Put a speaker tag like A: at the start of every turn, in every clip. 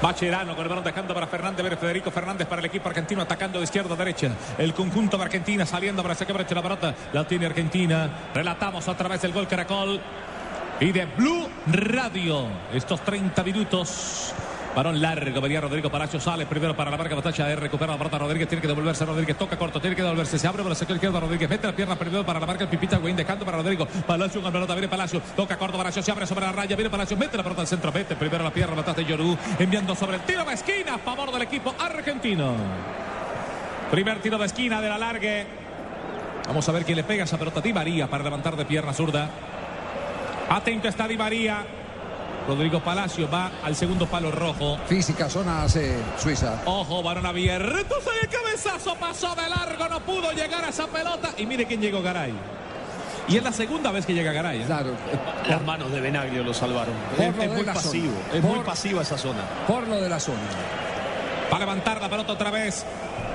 A: Macherano con el balón dejando para Fernández, ver Federico Fernández para el equipo argentino atacando de izquierda a derecha. El conjunto de Argentina saliendo para sacar la pelota. La tiene Argentina. Relatamos otra vez el gol Caracol. Y de Blue Radio. Estos 30 minutos. Balón largo, venía Rodrigo Palacio, sale primero para la marca batalla, recupera la pelota Rodríguez, tiene que devolverse Rodríguez, toca corto, tiene que devolverse, se abre por la sección izquierda Rodríguez, mete la pierna primero para la marca el Pipita Wayne, dejando para Rodrigo, Palacio la pelota, viene Palacio, toca corto, Palacio se abre sobre la raya, viene Palacio, mete la pelota al centro, mete primero la pierna, de Yorú, enviando sobre el tiro de esquina a favor del equipo argentino. Primer tiro de esquina de la largue. Vamos a ver quién le pega esa pelota. Di María para levantar de pierna zurda. Atento está Di María. Rodrigo Palacio va al segundo palo rojo.
B: Física zona hace Suiza.
A: Ojo, varón abierto. El cabezazo pasó de largo. No pudo llegar a esa pelota. Y mire quién llegó Garay. Y es la segunda vez que llega Garay. ¿eh?
B: Claro.
C: Las manos de Benaglio lo salvaron.
B: Por
C: Es,
B: lo
C: es muy
B: la
C: pasivo.
B: zona.
C: Es
B: Por-
C: muy pasiva esa zona.
B: Por lo de la zona.
A: Va a levantar la pelota otra vez.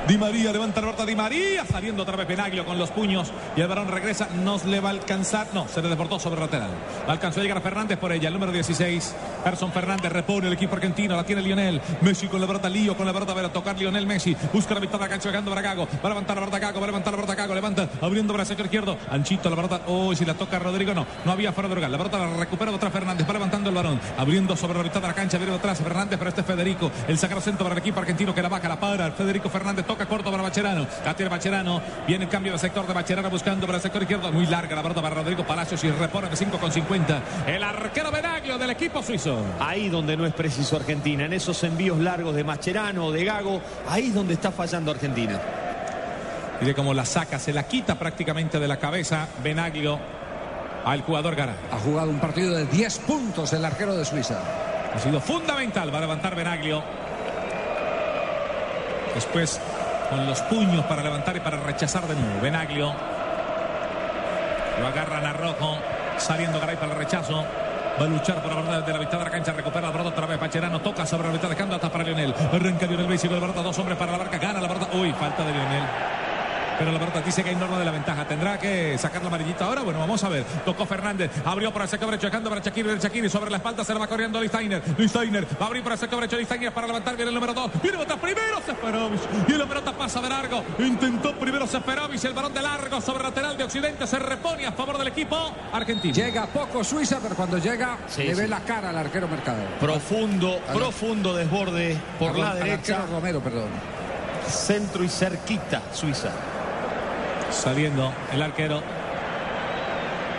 A: Di María levanta pelota Di María, saliendo otra vez Penaglio con los puños. Y el varón regresa, no le va a alcanzar, no, se le deportó sobre lateral. Alcanzó a llegar Fernández por ella, el número 16, Gerson Fernández repone el equipo argentino, la tiene Lionel, Messi con la pelota, Lío con la pelota, va a tocar Lionel Messi, busca la mitad de la cancha, llegando para Gago, va a levantar la pelota Gago, va a levantar la pelota Gago, levanta, abriendo para el sector izquierdo, Anchito la pelota, oh, si la toca Rodrigo, no, no había fuera de lugar, la pelota la recupera otra Fernández, va levantando el varón, abriendo sobre la mitad de la cancha, viene atrás Fernández, pero este es Federico, el sacar centro para el equipo argentino que la baja, la para, Federico Fernández toca corto para Bacherano, la tiene Bacherano, viene el cambio de sector de Bacherano buscando para el sector izquierdo, muy larga la pelota para Rodrigo Palacios y repone de 5 con 50, el arquero Benaglio del equipo suizo.
C: Ahí donde no es preciso Argentina, en esos envíos largos de Mascherano o de Gago, ahí es donde está fallando Argentina.
A: Mire cómo la saca, se la quita prácticamente de la cabeza Benaglio al jugador Garay.
B: Ha jugado un partido de 10 puntos el arquero de Suiza.
A: Ha sido fundamental, va a levantar Benaglio. Después con los puños para levantar y para rechazar de nuevo. Benaglio. Lo agarran a Rojo. Saliendo Garay para el rechazo. Va a luchar por la verdad de la mitad de la cancha. Recupera la pelota otra vez. Pacherano toca sobre la mitad dejando hasta para Lionel. Arranca Lionel Messi con la pelota. Dos hombres para la barca. Gana la pelota. Uy, falta de Lionel. Pero la pelota dice que hay norma de la ventaja. ¿Tendrá que sacar la amarillita ahora? Bueno, vamos a ver. Tocó Fernández. Abrió para el sector derecho. Dejando para Shakiri. Shakiri sobre la espalda. Se la va corriendo. Luis Steiner. Va a abrir para el sector derecho. Luis Steiner para levantar. Viene el número 2. Viene bota primero. Seferovic. Y la pelota pasa de largo. Intentó primero Seferovic. El balón de largo sobre el lateral de Occidente. Se repone a favor del equipo argentino.
B: Llega poco Suiza, pero cuando llega
C: Sí,
B: le ve
C: sí.
B: la cara al arquero Mercado.
C: Profundo, profundo desborde por la derecha,
B: arquero Romero, perdón.
C: centro y cerquita Suiza.
A: Saliendo el arquero.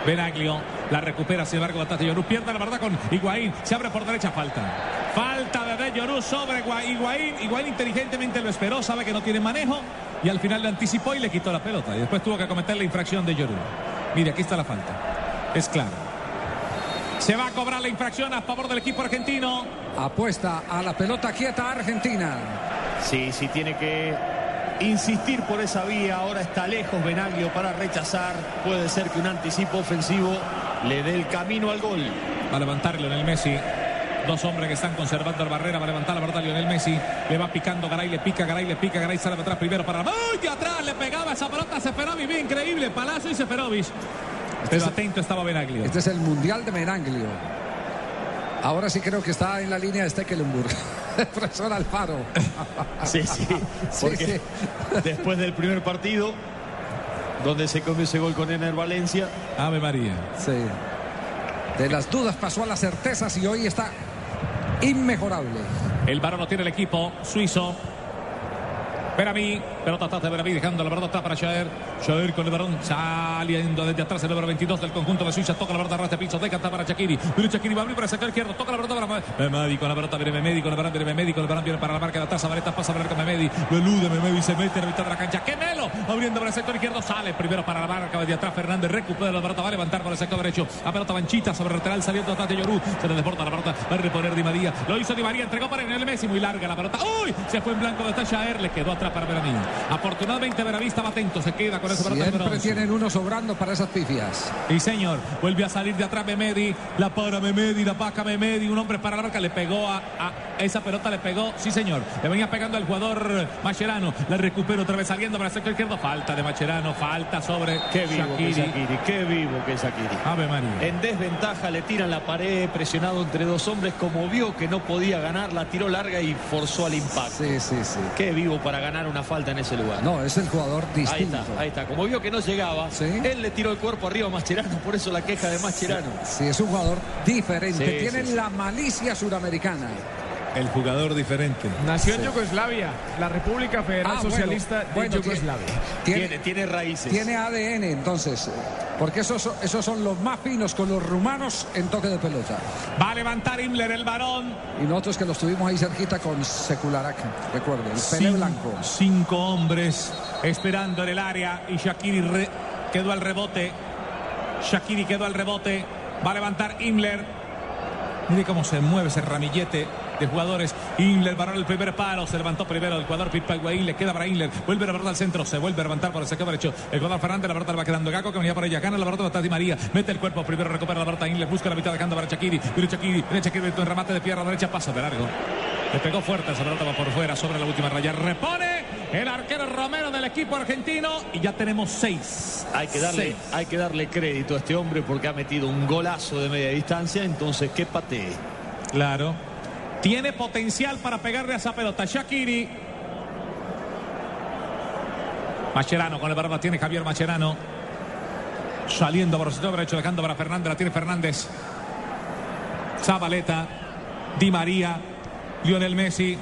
A: Benaglio la recupera, sin embargo, Batata Llorú pierde la verdad con Higuaín. Se abre por derecha, falta. Falta de De Llorú sobre Higua- Higuaín. Higuaín inteligentemente lo esperó, sabe que no tiene manejo y al final le anticipó y le quitó la pelota. Y después tuvo que cometer la infracción de Llorú. Mire, aquí está la falta. Es claro. Se va a cobrar la infracción a favor del equipo argentino.
B: Apuesta a la pelota quieta Argentina.
C: Sí, sí, tiene que insistir por esa vía. Ahora está lejos Benaglio para rechazar. Puede ser que un anticipo ofensivo le dé el camino al gol.
A: Va a levantar Lionel Messi. Dos hombres que están conservando la barrera. Va a levantar la verdad Lionel Messi. Le va picando Garay, le pica Garay, le pica Garay. Sale para atrás primero para. ¡Uy! Atrás le pegaba esa pelota a Seferovic. Bien increíble. Palacio y Seferovic. Pero atento estaba Benaglio.
B: Este es el Mundial de Meranglio. Ahora sí creo que está en la línea de Stekelenburg. Profesor Alfaro.
C: Sí, sí,
B: Sí,
C: porque
B: sí.
C: después del primer partido, donde se comió ese gol con Ener Valencia,
A: Ave María.
B: Sí. De las dudas pasó a las certezas y hoy está inmejorable.
A: El varón no tiene el equipo suizo. Verami Pelota atrás de Benaví, dejando la pelota atrás para Shaer. Shaer con el balón saliendo desde atrás el número 22 del conjunto de Suiza. Toca la pelota ras de piso, deja para Shakiri. Pero Shakiri va a abrir para sacar izquierdo. Toca la pelota para Memedi con la pelota. Viene Memedi con el balón. Viene Memedi con el balón. Viene para la marca de atrás. Zabaleta pasa a ver con Memedi. Lo elude Memedi. Se mete en la mitad de la cancha. ¡Qué melo! Abriendo para el sector izquierdo. Sale primero para la marca de atrás. Fernández recupera la pelota. Va a levantar por el sector derecho. La pelota manchita sobre el lateral saliendo atrás de Yorú. Se le desborda la pelota. Va a reponer Di María. Lo hizo Di María. Entregó para el Messi. Muy larga la pelota. ¡Uy! Se fue en blanco de Shaer. Le quedó atrás para Benaví. Afortunadamente Benaví estaba atento. Se queda con esa pelota.
B: Siempre tienen uno sobrando para esas pifias.
A: Y señor, vuelve a salir de atrás Memedi, la para Memedi, la paca Memedi, un hombre para la marca, le pegó a, a, esa pelota, le pegó, sí señor, le venía pegando el jugador Macherano, la recupera otra vez saliendo para el sector izquierdo, falta de Macherano, falta sobre
C: Qué vivo
A: Shaqiri.
C: que qué vivo que es Shaqiri.
A: Ave María.
C: En desventaja le tiran la pared, presionado entre dos hombres, como vio que no podía ganar, la tiró larga y forzó al impacto.
B: Sí, sí, sí.
C: Qué vivo para ganar una falta en ese lugar.
B: No, es el jugador
C: Ahí
B: distinto.
C: está, ahí está. Como vio que no llegaba,
B: Sí.
C: él le tiró el cuerpo arriba a Mascherano, por eso la queja de Mascherano.
B: Sí, es un jugador diferente.
C: Sí,
B: Tiene
C: sí, sí.
B: la malicia suramericana.
A: El jugador diferente.
D: Nació en Yugoslavia, la República Federal
B: Ah, bueno,
D: Socialista de
B: bueno,
D: Yugoslavia.
B: Tiene,
C: Tiene, tiene raíces.
B: tiene ADN, entonces. Porque esos, son- esos son los más finos con los rumanos en toque de pelota.
A: Va a levantar Himmler el varón.
B: Y nosotros que los tuvimos ahí cerquita con Secularac, recuerdo, el
A: Cin-
B: blanco.
A: Cinco hombres esperando en el área y Shakiri re- quedó al rebote. Shakiri quedó al rebote. Va a levantar Himmler. Mire cómo se mueve ese ramillete de jugadores. Himmler varó el primer palo. Se levantó primero el jugador Pipa Higuaín. Le queda para Himmler. Vuelve la pelota al centro. Se vuelve a levantar por el sector derecho. El jugador Fernández. La pelota va quedando Gaco que venía por ella. Gana la pelota de Di María. Mete el cuerpo. Primero recupera la pelota. Himmler busca la mitad dejando para Shakiri. Viene Shakiri. Viene Shakiri. En remate de pierna derecha. Pasa de largo. Le pegó fuerte esa pelota va por fuera sobre la última raya. Repone el arquero Romero del equipo argentino. Y ya tenemos seis.
C: Hay que, darle,
A: Seis.
C: hay que darle crédito a este hombre porque ha metido un golazo de media distancia, entonces que patee.
A: Claro. Tiene potencial para pegarle a esa pelota. Shakiri. Macherano con el barba tiene Javier Macherano. Saliendo por el sector derecho, dejando para Fernández. La tiene Fernández. Zabaleta. Di María. Lionel Messi.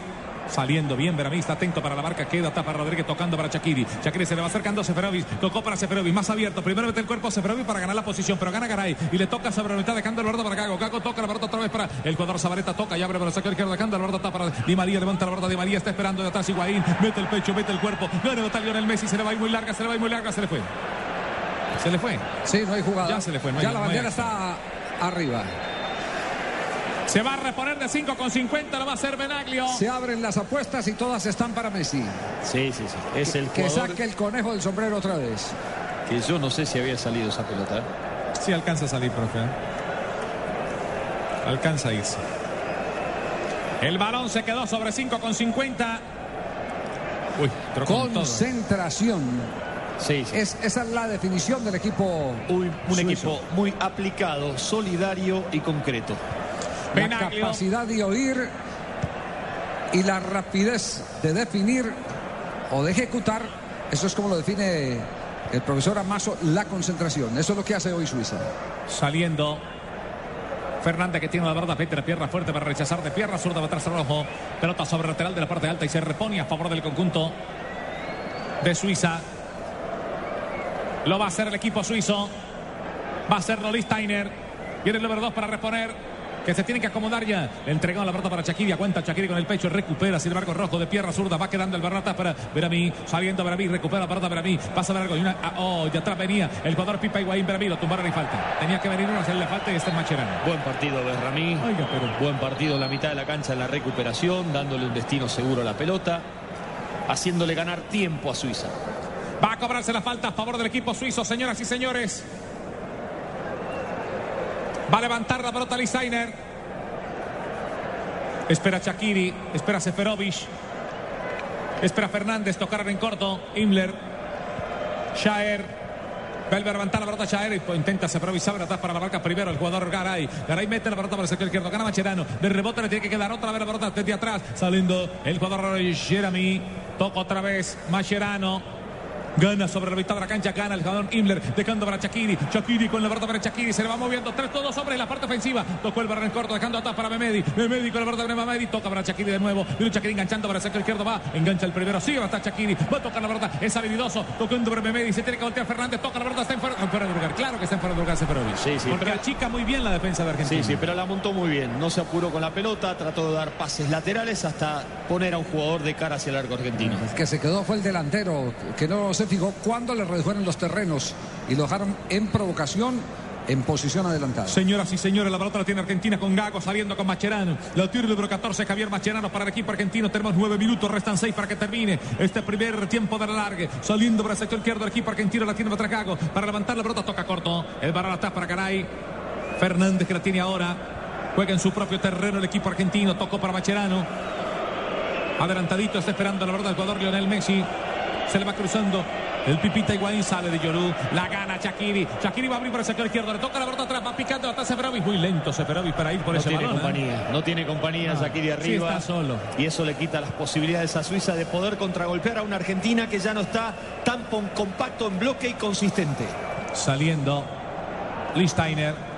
A: Saliendo bien, Veramista atento para la marca, queda tapa Rodríguez tocando para Shakiri. Shakiri se le va acercando a Seferovic, tocó para Seferovic, más abierto, primero mete el cuerpo a Seferovic para ganar la posición, pero gana Garay y le toca a Seferovic, está dejando el bardo para Gago, Gago toca la pelota otra vez para el jugador Zabaleta, toca y abre para el sector izquierdo, dejando el bardo está para Di María, levanta la barda Di María, está esperando de atrás Higuaín, mete el pecho, mete el cuerpo, gana el Lionel Messi, se le va a ir muy larga, se le va a ir muy larga, se le fue. Se le fue.
B: Sí, no hay jugada.
A: Ya se le fue, no
B: ya la
A: no
B: bandera está arriba.
A: Se va a reponer de 5 con 50, lo va a hacer Benaglio.
B: Se abren las apuestas y todas están para Messi.
C: Sí, sí, sí. Es el
B: Que
C: jugador
B: saque el conejo del sombrero otra vez.
C: que yo no sé si había salido esa pelota. ¿eh?
A: Sí, alcanza a salir, profe. ¿eh? Alcanza a irse. El balón se quedó sobre 5 con 50. Uy, todo.
B: Concentración.
C: Sí, sí.
B: Es, esa es la definición del equipo.
C: Un, un
B: suizo.
C: equipo muy aplicado, solidario y concreto.
B: La capacidad de oír y la rapidez de definir o de ejecutar. Eso es como lo define el profesor Amazo, la concentración. Eso es lo que hace hoy Suiza.
A: Saliendo. Fernández que tiene la verdad, mete la pierna fuerte para rechazar de pierna zurda va atrás rojo. Pelota sobre lateral de la parte alta y se repone a favor del conjunto de Suiza. Lo va a hacer el equipo suizo. Va a ser Loris Steiner. Viene el número 2 para reponer. Que se tiene que acomodar ya. Le entregó la pelota para Shakiri. Aguanta Shakiri con el pecho. Recupera. Sin embargo, rojo de pierna zurda. Va quedando el Bernata para Veramí. Saliendo Veramí. Recupera la pelota Veramí. Pasa largo. Y una, ah, oh, de atrás venía el jugador Pipa Higuaín. Veramí lo tumbaron y falta. Tenía que venir uno a hacerle falta y este es Macherano.
C: Buen partido de Ramí.
A: Oiga, pero-
C: Buen partido en la mitad de la cancha en la recuperación, dándole un destino seguro a la pelota, haciéndole ganar tiempo a Suiza.
A: Va a cobrarse la falta a favor del equipo suizo, señoras y señores. Va a levantar la pelota Lisainer. Espera Shakiri, espera Seferovic. Espera Fernández, tocar en corto. Himmler. Shaer. Vuelve a levantar la pelota Shaer. y Intenta Seferovic, abre atrás para la marca primero el jugador Garay. Garay mete la pelota para el sector izquierdo. Gana Macherano. De rebote le tiene que quedar otra vez la pelota desde atrás. Saliendo el jugador Jeremy. Toca otra vez Macherano. Gana sobre la mitad de la cancha, gana el jugador Himmler, dejando para Chakiri. Chakiri con la pelota para Chakiri, se le va moviendo. Tres todos hombres en la parte ofensiva. Tocó el barrio en corto, dejando atrás para Memedi. Memedi con la pelota para Memedi, toca para Chakiri de nuevo. Viene Chakiri enganchando para el sector izquierdo, va, engancha el primero, sigue, va a estar Chakiri. Va a tocar la pelota, es habilidoso, tocando para Memedi. Se tiene que voltear Fernández, toca la pelota, está en fuera, en fuera de lugar. Claro que está en fuera de lugar Seferovic.
C: Sí, sí,
A: Porque
C: pero-
A: achica muy bien la defensa de Argentina.
C: Sí, sí, pero la montó muy bien. No se apuró con la pelota, trató de dar pases laterales hasta poner a un jugador de cara hacia el arco argentino.
B: El que se quedó fue el delantero, que no se fijó cuando le redujeron los terrenos y lo dejaron en provocación en posición adelantada.
A: Señoras y señores, la pelota la tiene Argentina con Gago saliendo con Macherano. La tira el número 14, Javier Macherano para el equipo argentino. Tenemos nueve minutos, restan seis para que termine este primer tiempo de la largue. Saliendo para el sector izquierdo el equipo argentino, la tiene para Gago. Para levantar la pelota toca corto. El balón atrás para Caray. Fernández que la tiene ahora. Juega en su propio terreno el equipo argentino. Tocó para Macherano. Adelantadito, está esperando la verdad el jugador Lionel Messi. Se le va cruzando. El Pipita Higuaín sale de Yorú. La gana Shakiri. Shakiri va a abrir por el sector izquierdo. Le toca la pelota atrás. Va picando hasta Seferovic. Muy lento Seferovic para ir por
C: No
A: ese
C: tiene
A: balón. ¿eh?
C: compañía, no tiene compañía
A: No,
C: Shaqiri
A: sí
C: arriba.
A: está solo.
C: Y eso le quita las posibilidades a Suiza de poder contragolpear a una Argentina que ya no está tan compacto en bloque y consistente.
A: Saliendo. Listeiner.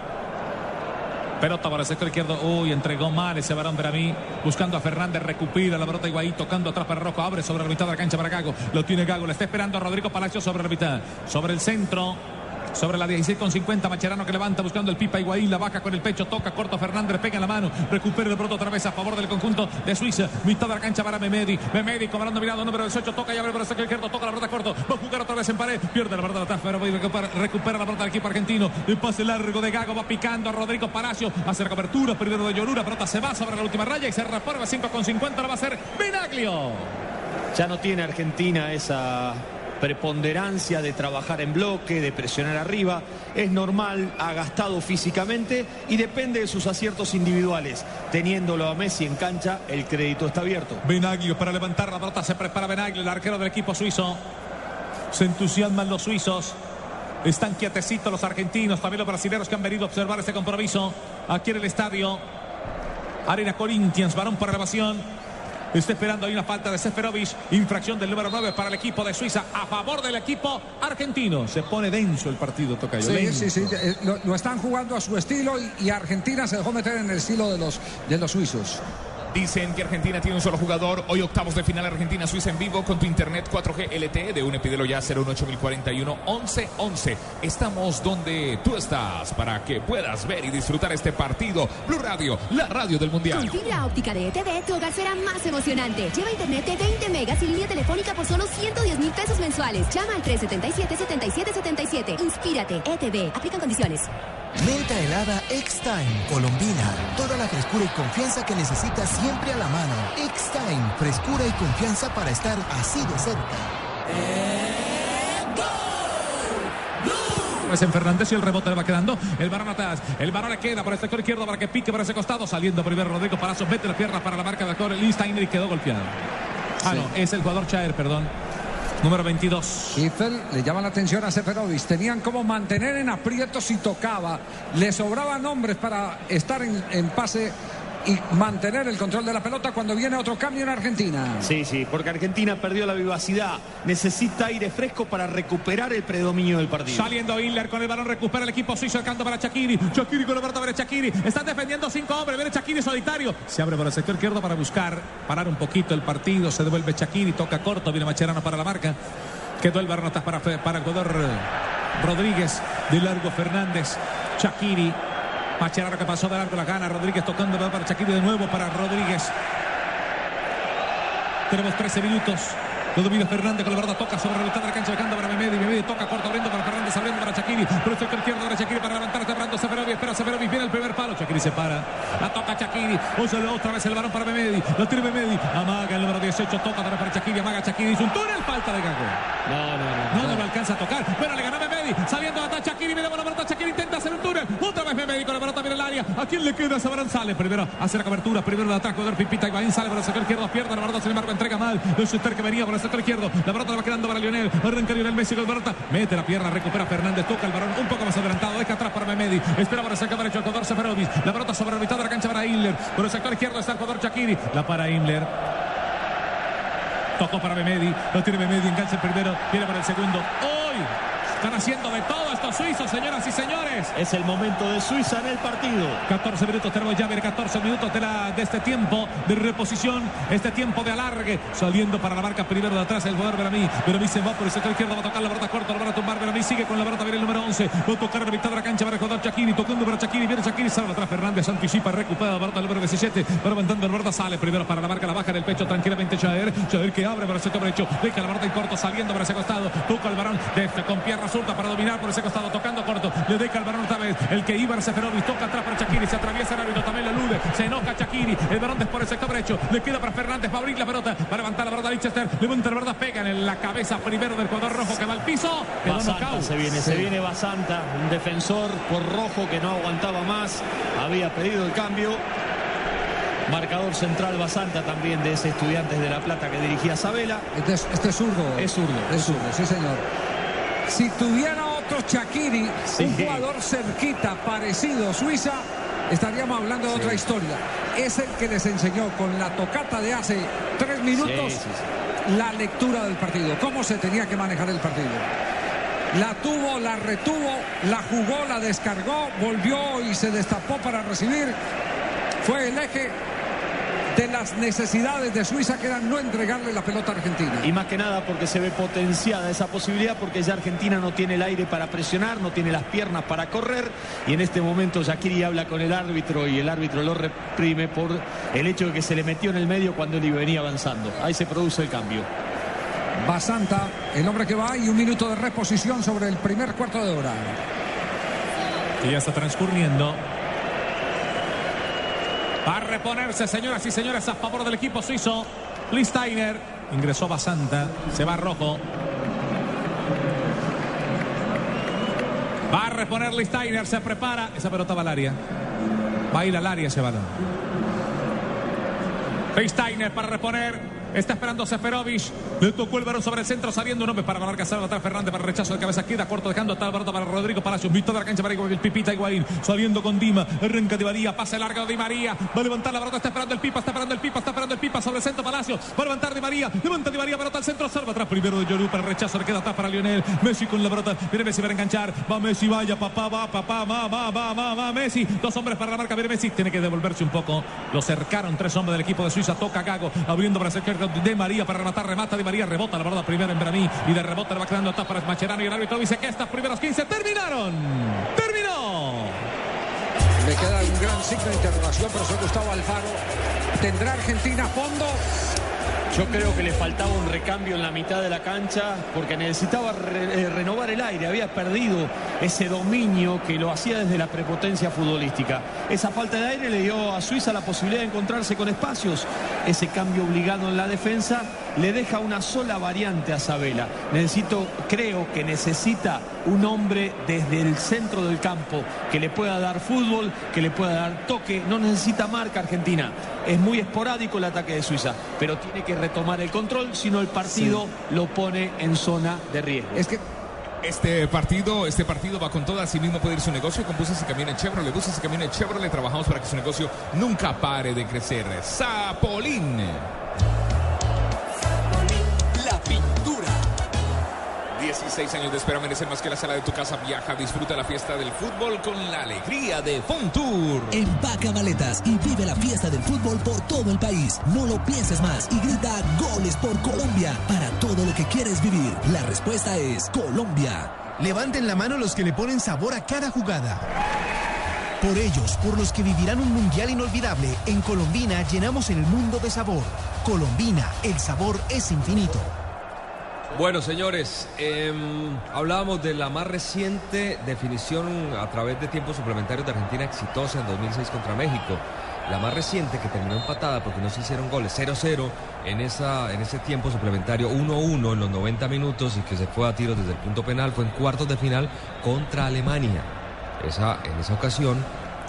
A: Pelota para el sector izquierdo. Uy, entregó mal ese varón para mí. Buscando a Fernández. Recupera la pelota Higuaín. Tocando atrás para Rojo. Abre sobre la mitad de la cancha para Gago. Lo tiene Gago. Le está esperando a Rodrigo Palacio sobre la mitad. Sobre el centro. Sobre la 16 con 50. Macherano que levanta buscando el Pipa Higuaín. La baja con el pecho. Toca corto Fernández. Pega en la mano. Recupera el pelota otra vez a favor del conjunto de Suiza. Mitad de la cancha para Memedi. Memedi con balón dominado. Número 18. Toca y abre por el izquierdo. Toca la pelota corto. Va a jugar otra vez en pared. Pierde la pelota atrás. Pero recupera, recupera la pelota del equipo argentino. El pase largo de Gago. Va picando a Rodrigo Palacio. Hace la cobertura. Primero de Llorura. Pelota se va sobre la última raya y se reporva 5 con 50. Lo va a hacer Benaglio.
C: Ya no tiene Argentina esa preponderancia de trabajar en bloque, de presionar arriba. Es normal, ha gastado físicamente y depende de sus aciertos individuales. Teniéndolo a Messi en cancha, el crédito está abierto.
A: Benaglio para levantar la pelota. Se prepara Benaglio, el arquero del equipo suizo. Se entusiasman los suizos. Están quietecitos los argentinos, también los brasileños que han venido a observar este compromiso aquí en el estadio. Arena Corinthians, varón por elevación. Está esperando ahí una falta de Seferovic. Infracción del número 9 para el equipo de Suiza a favor del equipo argentino. Se pone denso el partido, Tocayo.
B: Sí,
A: lento.
B: sí, sí, eh, lo, lo están jugando a su estilo y, y Argentina se dejó meter en el estilo de los, de los suizos.
E: Dicen que Argentina tiene un solo jugador. Hoy octavos de final Argentina-Suiza en vivo con tu internet 4G LTE de un ya 018041 1111. Estamos donde tú estás para que puedas ver y disfrutar este partido. Blue Radio, la radio del Mundial.
F: Con fibra óptica de ETV, tu hogar será más emocionante. Lleva internet de 20 megas y línea telefónica por solo 110 mil pesos mensuales. Llama al 377-7777. Inspírate. ETV. Aplican condiciones.
G: Menta helada X-Time, Colombina. Toda la frescura y confianza que necesitas siempre a la mano. X-Time, frescura y confianza para estar así de cerca.
A: Es en Fernández y el rebote le va quedando. El varón atrás. El varón le queda por el sector izquierdo para que pique por ese costado. Saliendo primero Rodrigo Palacios. Mete la pierna para la marca del actor Listeiner y quedó golpeado. Ah,
B: Sí.
A: no, es el jugador Chaer, perdón. Número 22.
B: Kiffel le llama la atención a Seferovic. Tenían como mantener en aprietos si tocaba. Le sobraban hombres para estar en, en pase y mantener el control de la pelota cuando viene otro cambio en Argentina.
C: Sí, sí, porque Argentina perdió la vivacidad. Necesita aire fresco para recuperar el predominio del partido.
A: Saliendo Hiller con el balón, recupera el equipo suizo, el canto para Chakiri. Chakiri con la pelota para Chakiri. Están defendiendo cinco hombres. Viene Chakiri solitario. Se abre por el sector izquierdo para buscar parar un poquito el partido. Se devuelve Chakiri, toca corto. Viene Macherano para la marca. Quedó el balón atrás para, para el jugador eh, Rodríguez. De largo Fernández. Chakiri. Macherano que pasó de largo la gana. Rodríguez tocando para Chakiri de nuevo para Rodríguez. Tenemos 13 minutos. Lo domina Fernández con la verdad, toca sobre la mitad de la cancha, dejando para Memedi. Memedi toca corto, abriendo para Fernández, abriendo para Chakiri. Por el sector izquierdo para Chakiri para levantar, parando Seferovic. Espera Seferovic, viene el primer palo. Chakiri se para. La toca Chakiri. Usa otra vez el balón para Memedi. Lo tiene Memedi. Amaga el número 18. Toca para Chakiri. Amaga Chakiri. Hizo un túnel. Falta de Gago.
C: No, no, no.
A: No, no lo alcanza a tocar. Pero le ganó Memedi. Saliendo hasta Chakiri. Viene con la pelota. Chakiri intenta hacer un túnel. Otra vez Memedi con la pelota. Viene el área. ¿A quién le queda? Sabrán sale. Primero hace la cobertura. Primero el ataque. Jugador Pipita. Ibaín sale por el sector izquierdo. Pierde la pelota. Sin embargo, entrega mal. El shooter que venía por el sector izquierdo. La pelota le va quedando para Lionel. Arranca Lionel Messi con la pelota. Mete la pierna. Recupera Fernández. Toca el balón un poco más adelantado. Deja atrás para Memedi. Espera sector derecho. El jugador Seferovic. La pelota sobre la mitad de la cancha para Inler. Por el sector izquierdo está el jugador Chakiri. La para Inler. Tocó para Memedi. Lo tiene Memedi. Engancha el primero. Viene para el segundo. Hoy están haciendo de todo suizos, señoras y señores.
C: Es el momento de Suiza en el partido.
A: 14 minutos tenemos ya, ver 14 minutos de, la, de este tiempo de reposición, este tiempo de alargue, saliendo para la marca primero de atrás el jugador Veramí. Veramí se va por el sector izquierdo, va a tocar la barata corta, lo van a tumbar. Veramí sigue con la barata, viene el número 11. Va a tocar la mitad de la cancha para recordar Chakiri, tocando para Chakiri, viene Chakiri, sale atrás Fernández, anticipa, recupera la barata número 17, va levantando la barata, sale primero para la marca, la baja en el pecho tranquilamente Chader, Chader que abre para el sector derecho, deja la barata en corto, saliendo para ese costado, toca el varón, de este con pierna zurda para dominar por ese costado, tocando corto, le deja el varón otra vez, el que Ibar Seferovic toca atrás para Chakiri, se atraviesa el árbitro, también le elude, se enoja Chakiri, el varón por el sector derecho, le queda para Fernández, va a abrir la pelota, va a levantar la pelota Lichester, levanta la pelota, pega en la cabeza primero del jugador rojo que va al piso, quedó
C: Basanta se viene, se viene Basanta, un defensor por rojo que no aguantaba más, había pedido el cambio. Marcador central Basanta también de ese Estudiantes de La Plata que dirigía Sabela.
B: Este es, este es zurdo.
C: Es zurdo.
B: Es zurdo, sí señor. Si tuviera otro Chakiri,
C: Sí.
B: un jugador cerquita, parecido a Suiza, estaríamos hablando de otra historia. Es el que les enseñó con la tocata de hace tres minutos
C: sí,
B: la lectura del partido, cómo se tenía que manejar el partido. La tuvo, la retuvo, la jugó, la descargó, volvió y se destapó para recibir. Fue el eje de las necesidades de Suiza que eran no entregarle la pelota a Argentina.
C: Y más que nada porque se ve potenciada esa posibilidad, porque ya Argentina no tiene el aire para presionar, no tiene las piernas para correr. Y en este momento Shakiri habla con el árbitro y el árbitro lo reprime por el hecho de que se le metió en el medio cuando él venía avanzando. Ahí se produce el cambio.
B: Basanta, el hombre que va y un minuto de reposición sobre el primer cuarto de hora.
A: que ya está transcurriendo. Va a reponerse, señoras y señores, a favor del equipo suizo. Listeiner ingresó Basanta, se va rojo. Va a reponer Listeiner, se prepara. Esa pelota va al área. Va a ir al área ese balón. Listeiner para reponer. Está esperando Seferovic. Le tocó el balón sobre el centro, saliendo un hombre para la marca salva atrás Fernández para el rechazo de cabeza. Queda corto, dejando atrás el para Rodrigo Palacios. Mitad de la cancha para el Pipita Higuaín. Saliendo con Dima. Arranca Di María. Pase largo de Di María. Va a levantar la pelota. Está esperando el Pipa. Está esperando el Pipa. Está esperando el Pipa sobre el centro Palacios. Va a levantar Di María. Levanta Di María. Pelota al centro. Salva atrás primero de Yoru para el rechazo. Le queda atrás para Lionel. Messi con la pelota. Viene Messi para enganchar. Va Messi. Vaya papá. Va papá. Va, va, va, va, va. Messi. Dos hombres para la marca. Viene Messi. Tiene que devolverse un poco. Lo cercaron tres hombres del equipo de Suiza. Toca Gago. Abriendo para el de María para rematar. Remata de María. Rebota la pelota primero en Bramí. Y de rebote le va quedando atrás para Macherano. Y el árbitro dice que estas primeros 15 terminaron. Terminó.
B: Le queda un gran signo de interrogación, profesor Gustavo Alfaro. ¿Tendrá Argentina fondo?
C: Yo creo que le faltaba un recambio en la mitad de la cancha porque necesitaba eh, renovar el aire. Había perdido ese dominio que lo hacía desde la prepotencia futbolística. Esa falta de aire le dio a Suiza la posibilidad de encontrarse con espacios. Ese cambio obligado en la defensa le deja una sola variante a Sabela. Necesito, creo que necesita un hombre desde el centro del campo que le pueda dar fútbol, que le pueda dar toque. No necesita marca Argentina. Es muy esporádico el ataque de Suiza, pero tiene que retomar el control, si no el partido lo pone en zona de riesgo.
B: Es que
E: Este partido, este partido va con todo, así mismo puede ir su negocio con buses y camiones Chevrolet, buses y camiones Chevrolet, trabajamos para que su negocio nunca pare de crecer. Zapolín. 16 años de espera merecen más que la sala de tu casa. Viaja, disfruta la fiesta del fútbol con la alegría de Fontour.
H: Empaca maletas y vive la fiesta del fútbol por todo el país. No lo pienses más y grita goles por Colombia para todo lo que quieres vivir. La respuesta es Colombia.
G: Levanten la mano los que le ponen sabor a cada jugada. Por ellos, por los que vivirán un mundial inolvidable, en Colombina llenamos el mundo de sabor. Colombina, el sabor es infinito.
I: Bueno, señores, em, hablábamos de la más reciente definición a través de tiempos suplementarios de Argentina exitosa en 2006 contra México. La más reciente que terminó empatada porque no se hicieron goles 0-0 en, esa, en ese tiempo suplementario 1-1 en los 90 minutos y que se fue a tiros desde el punto penal fue en cuartos de final contra Alemania. Esa, en esa ocasión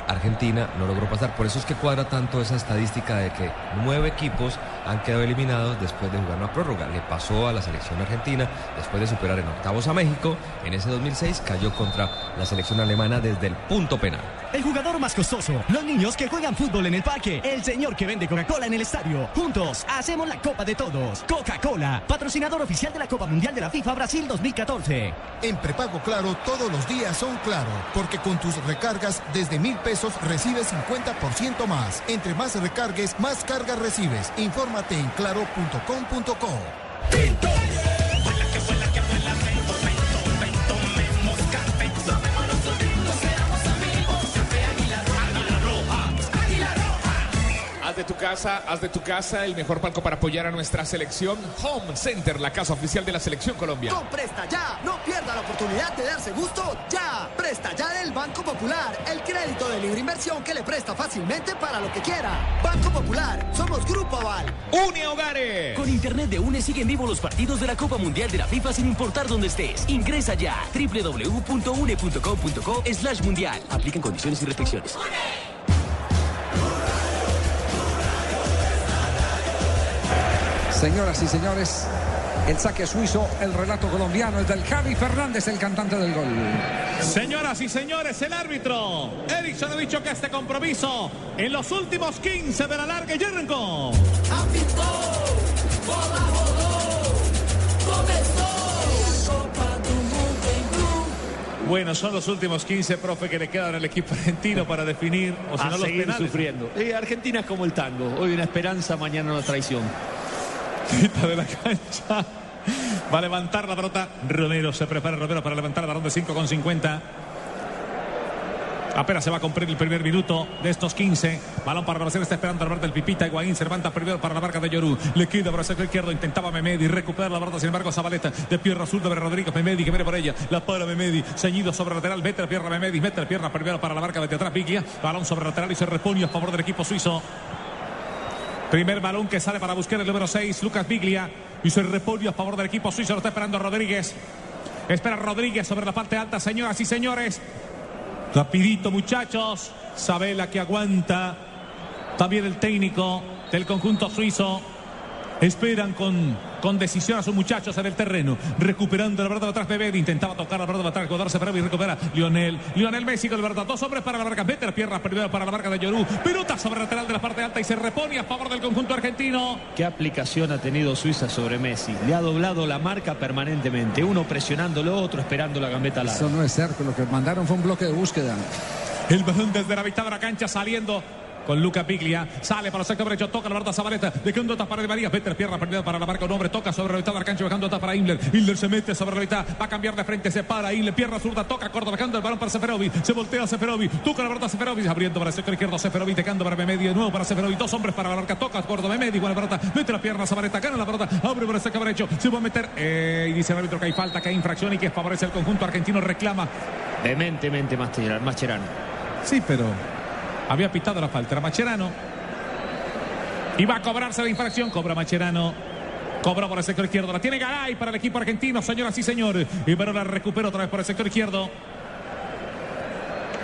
I: Argentina no logró pasar. Por eso es que cuadra tanto esa estadística de que nueve equipos han quedado eliminados después de jugar una prórroga. Le pasó a la selección argentina después de superar en octavos a México. En ese 2006 cayó contra la selección alemana desde el punto penal.
J: El jugador más costoso, los niños que juegan fútbol en el parque, el señor que vende Coca-Cola en el estadio. Juntos hacemos la Copa de Todos. Coca-Cola, patrocinador oficial de la Copa Mundial de la FIFA Brasil 2014.
K: En prepago claro, todos los días son claro, porque con tus recargas desde mil pesos recibes 50% más. Entre más recargues, más cargas recibes. Infórmate en claro.com.co.
E: Haz de tu casa, haz de tu casa el mejor palco para apoyar a nuestra selección. Home Center, la casa oficial de la selección Colombia.
L: Con Presta Ya, no pierda la oportunidad de darse gusto ya. Presta Ya del Banco Popular, el crédito de libre inversión que le presta fácilmente para lo que quiera. Banco Popular, somos Grupo Aval.
E: ¡Une Hogares!
M: Con Internet de UNE siguen vivos los partidos de la Copa Mundial de la FIFA sin importar dónde estés. Ingresa ya www.une.com.co slash mundial. Aplican condiciones y restricciones.
B: Señoras y señores, el saque suizo, el relato colombiano es del Javi Fernández, el cantante del gol.
A: Señoras y señores, el árbitro Erickson ha dicho que este compromiso en los últimos 15 de la larga y arrancó. Bueno, son los últimos 15, profe, que le quedan al equipo argentino para definir, o si
C: a
A: no los penales.
C: sufriendo. Eh, Argentina es como el tango. Hoy una esperanza, mañana una traición.
A: Mitad de la cancha. Va a levantar la pelota. Romero se prepara Romero para levantar el balón de 5 con 50. Apenas se va a cumplir el primer minuto de estos 15. Balón para Brasil, está esperando Alberto el Pipita. Higuaín se levanta primero para la marca de Yorú. Le queda para el sector izquierdo. Intentaba Memedi recuperar la pelota. Sin embargo, Zabaleta de pierna azul de Rodríguez. Memedi que viene por ella. La para Memedi. Ceñido sobre lateral. Mete la pierna Memedi. Mete la pierna primero para la marca de atrás. Biglia. Balón sobre lateral y se repone a favor del equipo suizo. Primer balón que sale para buscar el número 6, Lucas Biglia. Y se repone a favor del equipo suizo. Lo está esperando Rodríguez. Espera Rodríguez sobre la parte alta, señoras y señores. Rapidito, muchachos. Sabela que aguanta. También el técnico del conjunto suizo. Esperan con, con decisión a sus muchachos en el terreno. Recuperando la verdad atrás Bebé. Intentaba tocar la verdad atrás. Godarse para y recupera Lionel. Lionel Messi con la verdad. Dos hombres para la marca. Mete la pierna primero para la marca de Yorú. Pelota sobre el lateral de la parte alta y se repone a favor del conjunto argentino.
C: ¿Qué aplicación ha tenido Suiza sobre Messi? Le ha doblado la marca permanentemente. Uno presionándolo, otro esperando la gambeta larga.
B: Eso no es cerco, lo que mandaron fue un bloque de búsqueda.
A: El balón desde la mitad de la cancha saliendo con Luca Piglia. Sale para el sector derecho, toca la verdad Zabaleta. De que un dota para Di María. Vete la pierna perdida para la marca. Un hombre toca sobre la mitad de la cancha, bajando dota para Inler. Inler se mete sobre la mitad. Va a cambiar de frente, se para. Inler, pierna zurda, toca corto, bajando el balón para Seferovic. Se voltea Seferovic. Toca la verdad Seferovic. Abriendo para el sector izquierdo Seferovic. Dejando para Memedi. De nuevo para Seferovic. Dos hombres para la marca. Toca gordo Memedi. Con la pelota. Mete la pierna Zabaleta. Gana la pelota. Abre para el sector derecho. Se va a meter. Eh, y dice el árbitro que hay falta, que hay infracción y que favorece al conjunto argentino. Reclama.
C: Vehementemente Mascherano. Mascherano.
A: Sí, pero había pitado la falta. Era Macherano. Va a cobrarse la infracción. Cobra Macherano. Cobra por el sector izquierdo. La tiene Garay para el equipo argentino, señoras y señores. Y pero la recupera otra vez por el sector izquierdo.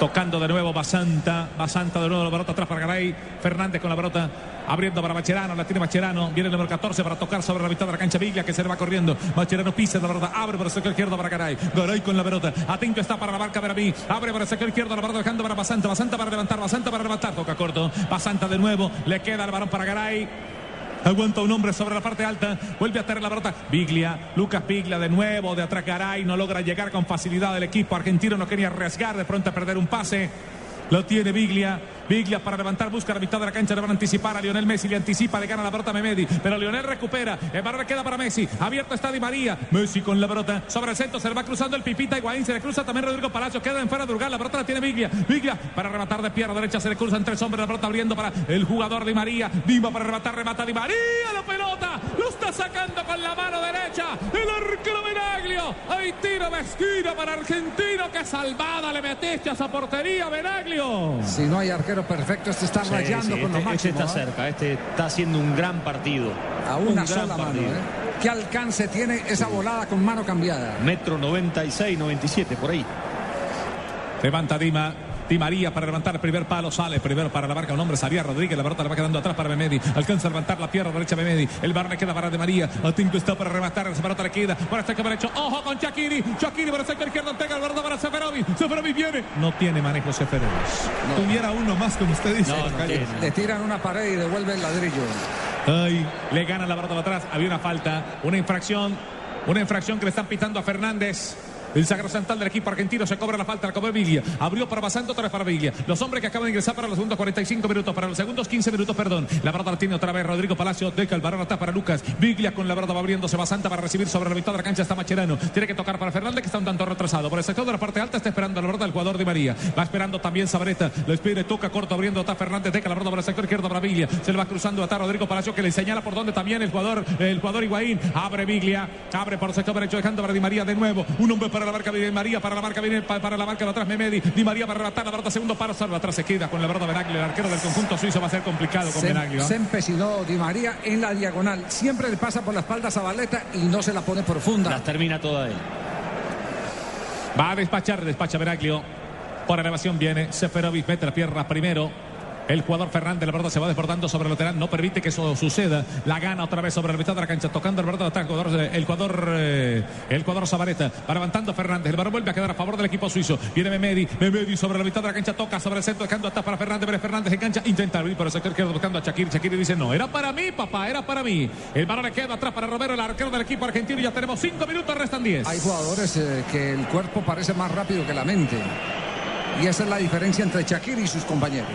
A: Tocando de nuevo Basanta. Basanta de nuevo la pelota atrás para Garay. Fernández con la pelota. Abriendo para Macherano. La tiene Macherano. Viene el número 14 para tocar sobre la mitad de la cancha. Villa que se le va corriendo. Macherano pisa la pelota. Abre por el sector izquierdo para Garay. Garay con la pelota. Atento está para la marca Verabí. Abre por el sector izquierdo. La pelota dejando para Basanta. Basanta para levantar. Basanta para levantar. Toca corto. Basanta de nuevo. Le queda el balón para Garay. Aguanta un hombre sobre la parte alta. Vuelve a tener la pelota. Biglia. Lucas Biglia de nuevo. De atrás Garay. No logra llegar con facilidad el equipo argentino. No quería arriesgar. De pronto a perder un pase. Lo tiene Biglia. Biglia para levantar, busca la mitad de la cancha, le van a anticipar a Lionel Messi, le anticipa, le gana la pelota a Memedi, pero Lionel recupera, el balón queda para Messi, abierto está Di María, Messi con la pelota, sobre el centro, se le va cruzando el Pipita, Higuaín, se le cruza también Rodrigo Palacio, queda en fuera de lugar, la pelota la tiene Biglia, Biglia para rematar de pierna derecha, se le cruzan tres hombres, la pelota abriendo para el jugador Di María, Dima para rematar, remata Di María, la pelota, lo está sacando con la mano derecha, el arquero Benaglio, hay tiro esquina para Argentino, que salvada le metiste a esa portería Benaglio.
B: Si no hay arquero perfecto, este está
C: Sí,
B: rayando
C: sí,
B: con lo
C: este, este está
B: ¿eh?
C: cerca, este está haciendo un gran partido.
B: A
C: Un
B: una sola mano. ¿eh? ¿Qué alcance tiene esa volada con mano cambiada?
C: Metro 96, 97, por ahí.
A: Levanta Dima. Di María para levantar el primer palo. Sale primero para la marca un hombre. Salía Rodríguez. La pelota le va quedando atrás para Memedi. Alcanza a levantar la pierna derecha Memedi. El bar le queda para De María. Atinto está para rematar. Esa pelota le queda para el sector derecho. Ojo con Shakiri. Shakiri para el sector izquierdo. Entrega el verdad para Viene. No tiene manejo Seferovic. Tuviera uno más, como usted dice.
B: Le tiran una pared y devuelve el ladrillo.
A: Ay, le gana la pelota atrás. Había una falta, una infracción. Una infracción que le están pitando a Fernández. El sagro central del equipo argentino se cobra la falta, la cobró Viglia. Abrió para Basante, otra vez para Viglia. Los hombres que acaban de ingresar para los segundos 45 minutos, para los segundos 15 minutos, perdón. La verdad tiene otra vez Rodrigo Palacio. Deca el balón está para Lucas. Viglia con la verdad va abriéndose Basanta para recibir sobre la mitad de la cancha. Está Macherano. Tiene que tocar para Fernández, que está un tanto retrasado. Por el sector de la parte alta está esperando la verdad el jugador de María. Va esperando también Sabreta. Lo espera, toca corto abriendo. Está Fernández. Deca la verdad para el sector izquierdo para Viglia. Se le va cruzando a Rodrigo Palacio que le señala por donde también el jugador, el jugador Higuaín. Abre Viglia. Abre por el sector derecho, dejando para Di María de nuevo. Un hombre para la marca Di María para la marca viene para la marca de atrás Memedi. Di María para rematar la pelota segundo paro salva atrás se queda con la verdad Benaglio el arquero del conjunto suizo va a ser complicado con
B: Se,
A: Benaglio.
B: se empecinó Di María en la diagonal. Siempre le pasa por la espalda a Zabaleta y no se la pone profunda.
C: Las termina toda él.
A: Va a despachar, despacha Benaglio. Por elevación viene Seferovic, mete la pierna primero. El jugador Fernández, la verdad, se va desbordando sobre el lateral. No permite que eso suceda. La gana otra vez sobre la mitad de la cancha, tocando el verdad atrás. El jugador, eh, el jugador. Va levantando Fernández. El balón vuelve a quedar a favor del equipo suizo. Viene Memedi. Memedi sobre la mitad de la cancha. Toca sobre el centro, dejando atrás para Fernández. Pérez Fernández engancha. Intenta abrir por el sector izquierdo, buscando a Shakiri. Shakiri dice: No, era para mí, papá, era para mí. El balón le queda atrás para Romero, el arquero del equipo argentino. Ya tenemos cinco minutos, restan diez.
B: Hay jugadores eh, que el cuerpo parece más rápido que la mente. Y esa es la diferencia entre Shakiri y sus compañeros.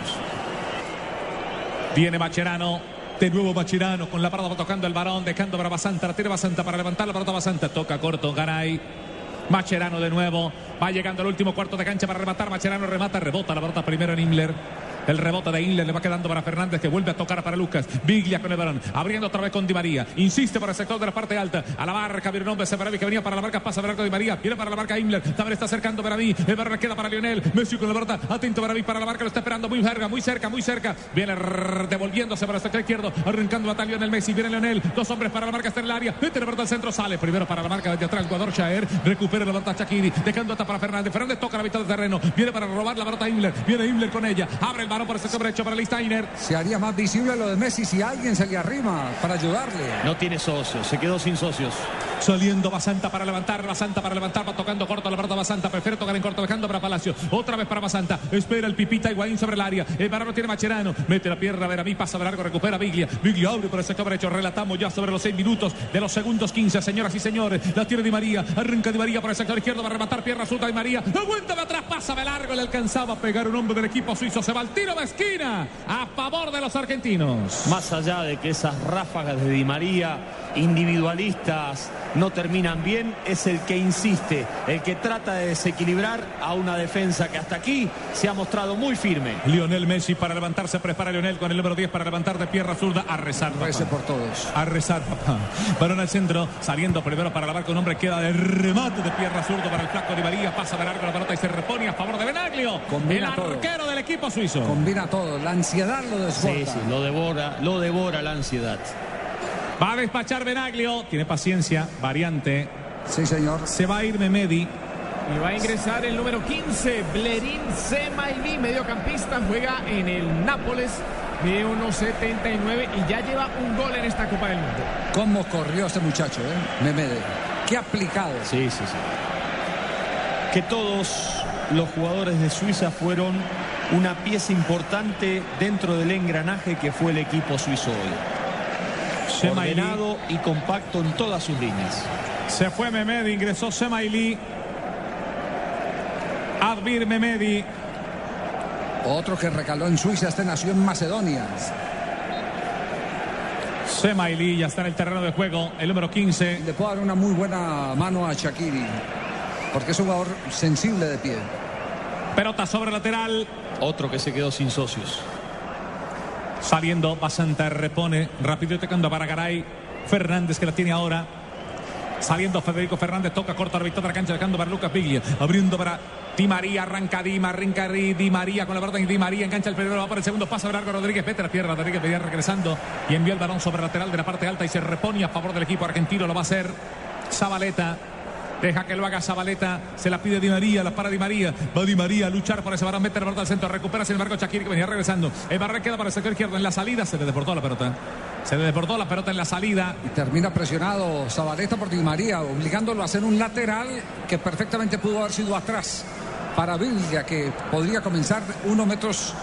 A: Viene Macherano. De nuevo Macherano con la parada tocando el varón, dejando para Basanta, la tira Basanta para levantar la pelota Basanta, toca corto, Garay. Macherano de nuevo, va llegando el último cuarto de cancha para rematar, Macherano remata, rebota la pelota primero en Imler. El rebote de Inler le va quedando para Fernández que vuelve a tocar para Lucas. Viglia con el balón. Abriendo otra vez con Di María. Insiste por el sector de la parte alta. A la marca viene un hombre Seferovic que venía para la marca. Pasa Berardo Di María. Viene para la marca Inler. También está acercando para mí. El balón queda para Lionel. Messi con la pelota. Atento para mí para la marca. Lo está esperando muy cerca, muy cerca, muy cerca. Viene devolviéndose para el sector izquierdo. Arrancando a Lionel Messi. Viene Lionel. Dos hombres para la marca. Está en el área. Mete la al centro. Sale primero para la marca desde atrás. El jugador Shaer. Recupera la pelota Shakiri. Dejando hasta para Fernández. Fernández toca la mitad del terreno. Viene para robar la pelota Inler. Viene Inler con ella. Abre el balón por el sector derecho para Steiner.
B: Se haría más visible lo de Messi si alguien se le arrima para ayudarle.
C: No tiene socios, se quedó sin socios.
A: Saliendo Basanta para levantar, Basanta para levantar, va tocando corto la pelota Basanta, prefiere tocar en corto, dejando para Palacio. Otra vez para Basanta, espera el Pipita Higuaín sobre el área. El varón tiene Macherano, mete la pierna, a ver a mí, pasa de largo, recupera Biglia. Biglia abre por el sector derecho, relatamos ya sobre los seis minutos de los segundos 15, señoras y señores. La tiene Di María, arranca Di María por el sector izquierdo, va a rematar pierna suelta Di María. Aguanta de atrás, pasa de largo, le alcanzaba a pegar un hombre del equipo suizo. Se va al tiro de esquina a favor de los argentinos.
C: Más allá de que esas ráfagas de Di María individualistas no terminan bien, es el que insiste, el que trata de desequilibrar a una defensa que hasta aquí se ha mostrado muy firme.
A: Lionel Messi para levantarse, prepara Lionel con el número 10 para levantar de pierna zurda a rezar. papá.
B: Rece por todos.
A: A rezar, papá. Balón al centro, saliendo primero para la marca un hombre queda de remate de pierna zurdo para el flaco de María, pasa de largo la pelota y se repone a favor de Benaglio,
B: Combina
A: el
B: todo.
A: arquero del equipo suizo.
B: Combina todo. La ansiedad lo desborda.
C: Sí, sí, lo devora, lo devora la ansiedad.
A: Va a despachar Benaglio, tiene paciencia, variante.
B: Sí, señor.
A: Se va a ir Memedi.
D: Y va a ingresar el número 15, Blerín Semaili, mediocampista, juega en el Nápoles de 1.79 y ya lleva un gol en esta Copa del Mundo.
B: ¿Cómo corrió este muchacho, eh? Memede. Qué aplicado.
C: Sí, sí, sí. Que todos los jugadores de Suiza fueron una pieza importante dentro del engranaje que fue el equipo suizo hoy. Ordenado y compacto en todas sus líneas.
A: Se fue Memedi, ingresó Semaili. Advir Memedi.
B: Otro que recaló en Suiza, este nació en Macedonia.
A: Semaili ya está en el terreno de juego, el número 15.
B: Le puedo dar una muy buena mano a Shakiri, porque es un jugador sensible de pie.
A: Pelota sobre lateral.
C: Otro que se quedó sin socios.
A: Saliendo, Basanta repone. Rápido tocando para Garay. Fernández que la tiene ahora. Saliendo Federico Fernández, toca corta la mitad de la cancha, dejando para Lucas Biglia. Abriendo para Di María, arranca Dima, arranca Di María con la verdad Di María, engancha el primero, va para el segundo, pasa Largo Rodríguez, vete la pierna, Rodríguez venía regresando y envía el balón sobre lateral de la parte alta y se repone a favor del equipo argentino, lo va a hacer Zabaleta. Deja que lo haga Zabaleta. Se la pide Di María. La para Di María. Va Di María a luchar por ese balón. Mete la pelota al centro. Recupera sin embargo Shakir que venía regresando. El barra queda para el sector izquierdo en la salida. Se le deportó la pelota. Se le deportó la pelota en la salida.
B: Y termina presionado Zabaleta por Di María, obligándolo a hacer un lateral que perfectamente pudo haber sido atrás para Villa, que podría comenzar unos metros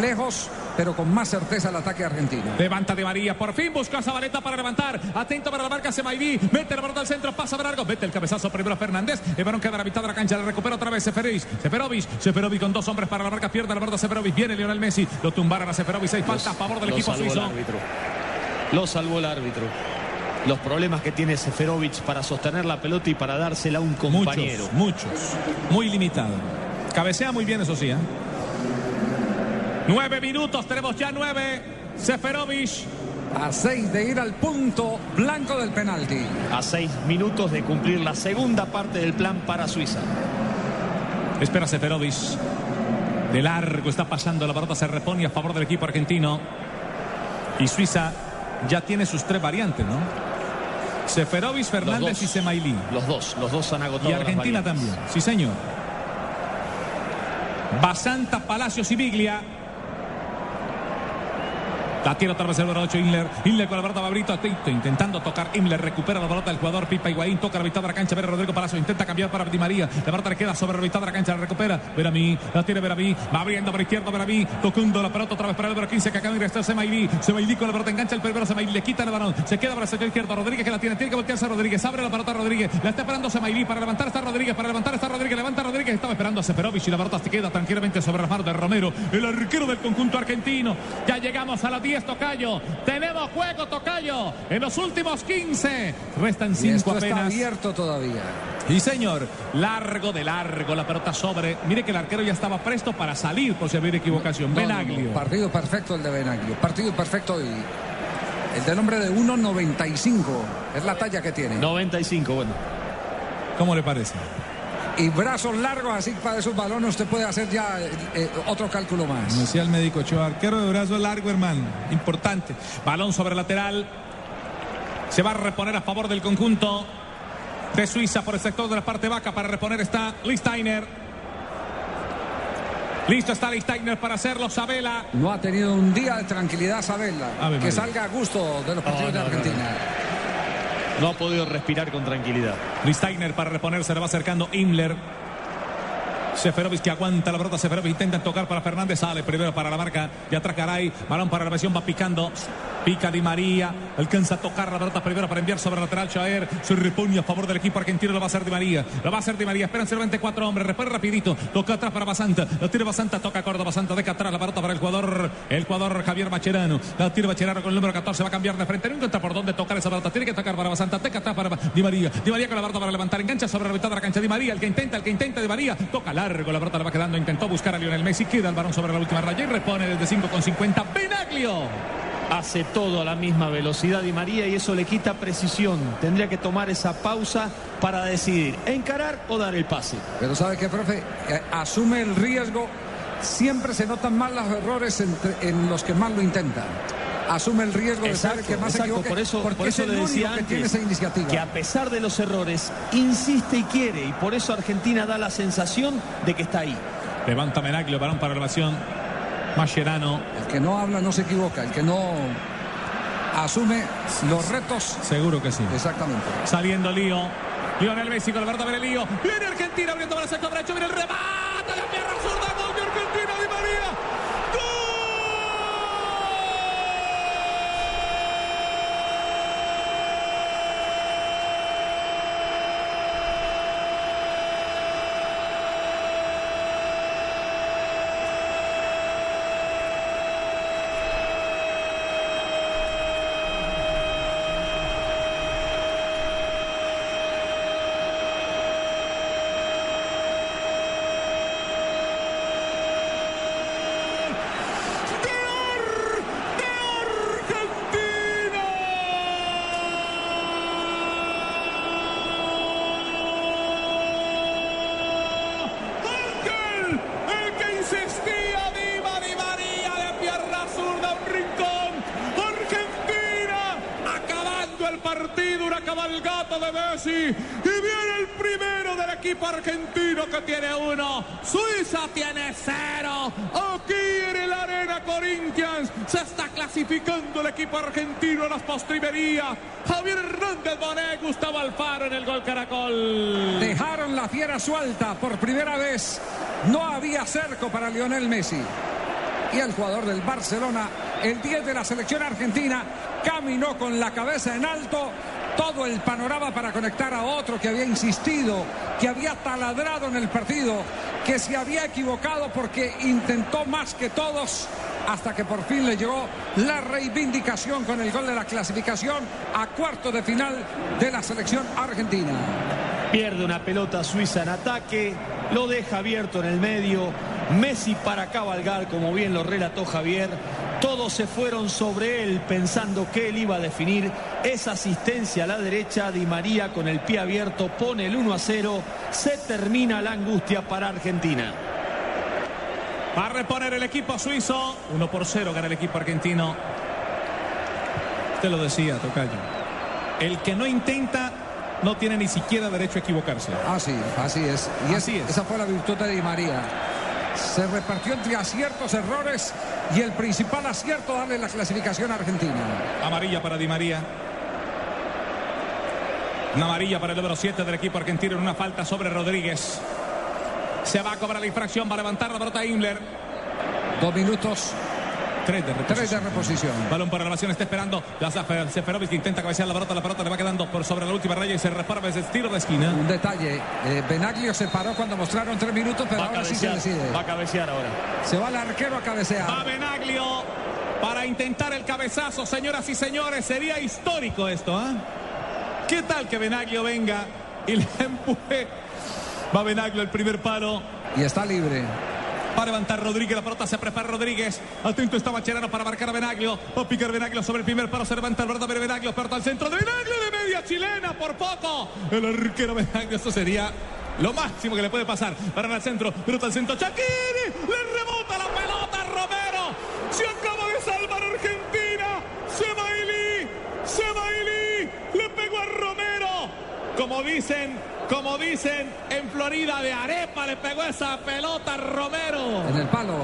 B: lejos pero con más certeza el ataque argentino.
A: Levanta de María, por fin busca a Zabaleta para levantar. Atento para la marca Semaidí. Mete la pelota al centro, pasa a largo. Mete el cabezazo primero a Fernández. El balón queda a la mitad de la cancha. Le recupera otra vez Seferovic. Seferovic. Seferovic con dos hombres para la marca. Pierde la pelota Seferovic. Viene Lionel Messi. Lo tumbaron a Seferovic. Seis falta a favor del
C: Lo
A: equipo
C: salvó
A: suizo.
C: el árbitro. Lo salvó el árbitro. Los problemas que tiene Seferovic para sostener la pelota y para dársela a un compañero.
A: Muchos, muchos. Muy limitado. Cabecea muy bien, eso sí. ¿eh? Nueve minutos, tenemos ya nueve. Seferovic.
B: A seis de ir al punto blanco del penalti.
C: A seis minutos de cumplir la segunda parte del plan para Suiza.
A: Espera Seferovic. De largo está pasando, la pelota se repone a favor del equipo argentino. Y Suiza ya tiene sus tres variantes, ¿no? Seferovic, Fernández
C: dos.
A: y Semailí.
C: Los dos, los dos han agotado.
A: Y Argentina también, sí señor. Basanta, Palacios y Biglia. La tiene otra vez el número 8 Inler. Inler con la pelota Babrito. Atento, intentando tocar. Inler recupera la pelota del jugador Pipa Higuaín. Toca la mitad de la cancha. Ver Rodrigo Palacio. Intenta cambiar para Di María. La pelota le queda sobre la mitad de la cancha. La recupera. Veramí. La tiene Veramí. Va abriendo por izquierda Veramí. Tocando la pelota otra vez para el número 15 que acaba de ingresar Semailí. Semailí con la pelota engancha el primero. Semailí le quita el balón. Se queda para el sector izquierdo. Rodríguez que la tiene. Tiene que voltearse Rodríguez. Abre la pelota Rodríguez. La está esperando Semailí. Para levantar está Rodríguez. Para levantar está Rodríguez. Levanta Rodríguez. Estaba esperando a Seferovic y la pelota se queda tranquilamente sobre las manos de Romero. El arquero del conjunto argentino. Ya llegamos a las 10 Tocayo. Tenemos juego Tocayo. En los últimos 15. Restan
B: Y
A: 5
B: esto está
A: apenas.
B: abierto todavía.
A: Y señor, largo de largo la pelota sobre. Mire que el arquero ya estaba presto para salir por si había equivocación.
B: No, no, no,
A: Benaglio.
B: Partido perfecto el de Benaglio. Partido perfecto y el del hombre de 1.95. Es la talla que tiene.
C: 95, bueno.
A: ¿Cómo le parece?
B: Y brazos largos así para esos balones usted puede hacer ya eh, eh, otro cálculo más.
A: Como decía el médico Ochoa, arquero de brazo largo, hermano. Importante. Balón sobre lateral. Se va a reponer a favor del conjunto de Suiza por el sector de la parte baja. Para reponer está Listeiner. Listo está Listeiner para hacerlo. Sabela.
B: No ha tenido un día de tranquilidad Sabela. Que salga a gusto de los partidos
C: no,
B: de
C: no,
B: Argentina.
C: No ha podido respirar con tranquilidad.
A: Listeiner para reponerse, le va acercando Imler. Seferovic que aguanta la pelota. Seferovic intenta tocar para Fernández. Sale primero para la marca. Y atrás Caray. Balón para la versión. Va picando. Pica Di María. Alcanza a tocar la pelota primero para enviar sobre el lateral. Chaer se repone a favor del equipo argentino. Lo va a hacer Di María. Lo va a hacer Di María. Esperan solamente cuatro hombres. Repone rapidito. Toca atrás para Basanta. La tira Basanta. Toca Córdoba. Basanta deja atrás la pelota para el jugador. El jugador Javier Macherano. La tira Macherano con el número 14. Va a cambiar de frente. No encuentra por dónde tocar esa pelota. Tiene que tocar para Basanta. Deja atrás para Di María. Di María con la pelota para levantar. Engancha sobre la mitad de la cancha. Di María. El que intenta. El que intenta Di María. Toca largo. La pelota le va quedando. Intentó buscar a Lionel Messi. Queda el balón sobre la última raya. Y repone desde 5 con 50. Benaglio.
C: Hace todo a la misma velocidad Di María y eso le quita precisión. Tendría que tomar esa pausa para decidir encarar o dar el pase.
B: Pero ¿sabe qué, profe? Eh, asume el riesgo. Siempre se notan más los errores entre- en los que más lo intentan. Asume el riesgo de ser el que más se
C: exacto,
B: equivoque.
C: por eso,
B: porque
C: por eso
B: es el
C: le decía
B: único que tiene esa iniciativa.
C: que a pesar de los errores insiste y quiere y por eso Argentina da la sensación de que está ahí.
A: Levanta Menaglio. Balón para elevación. Mascherano.
B: El que no habla no se equivoca. El que no asume los retos.
A: Seguro que sí.
B: Exactamente.
A: Saliendo Lío. Lionel Messi con la verdad, viene Lío. Viene Argentina abriendo para el sector derecho. Viene el remate. La pierna zurda. Gol de Argentina. Di María. Ángel, el que insistía, Diva Di María de pierna zurda, un rincón. Argentina acabando el partido, una cabalgata de Messi. viene el primero del equipo argentino que tiene uno. Suiza tiene cero. Aquí en el Arena Corinthians se está clasificando el equipo argentino a las postrimerías. Javier Hernández Bonet, Gustavo Alfaro en el gol Caracol.
B: Dejaron la fiera suelta por primera vez. No había cerco para Lionel Messi. Y el jugador del Barcelona, el 10 de la selección argentina, caminó con la cabeza en alto todo el panorama para conectar a otro que había insistido, que había taladrado en el partido, que se había equivocado porque intentó más que todos hasta que por fin le llegó la reivindicación con el gol de la clasificación a cuarto de final de la selección argentina.
C: Pierde una pelota suiza en ataque, lo deja abierto en el medio. Messi para cabalgar, como bien lo relató Javier. Todos se fueron sobre él pensando que él iba a definir esa asistencia a la derecha. Di María con el pie abierto pone el 1 a 0. Se termina la angustia para Argentina.
A: Va a reponer el equipo suizo. 1 por 0 gana el equipo argentino. Usted lo decía, Tocayo. El que no intenta no tiene ni siquiera derecho a equivocarse.
B: Así, así es. Y
A: Así
B: es-
A: es.
B: esa fue la virtud de Di María. Se repartió entre aciertos, errores y el principal acierto darle la clasificación a Argentina.
A: Amarilla para Di María. Una amarilla para el número 7 del equipo argentino en una falta sobre Rodríguez. Se va a cobrar la infracción, va a levantar la pelota Himmler.
B: Dos minutos.
A: Tres de reposición.
B: Tres de reposición.
A: Balón para elevación, está esperando. La Zafer- Seferovic que intenta cabecear la pelota, la pelota le va quedando por sobre la última raya y se repara desde el tiro de esquina.
B: Un detalle, eh, Benaglio se paró cuando mostraron tres minutos, pero
C: Va a
B: ahora sí se
C: cabecear,
B: decide.
C: va a cabecear ahora.
B: Se va el arquero a cabecear.
A: Va Benaglio para intentar el cabezazo, señoras y señores. Sería histórico esto, ¿ah? ¿Qué tal que Benaglio venga y le empuje? Va Benaglio el primer palo.
B: Y está libre.
A: Va a levantar Rodríguez, la pelota se prepara Rodríguez. Atento está Macherano para marcar a Benaglio. Va a picar Benaglio sobre el primer palo. Se levanta el verdadero Benaglio. Pelota al centro de Benaglio de media chilena por poco. El arquero Benaglio. Esto sería lo máximo que le puede pasar. Para el centro. Pelota al centro. Chakiri. Le rebota la pelota a Romero. Se acaba de salvar Argentina. Semaili. Semaili. Le pegó a Romero. Como dicen, como dicen en Florida de Arepa le pegó esa pelota a Romero.
B: En el palo.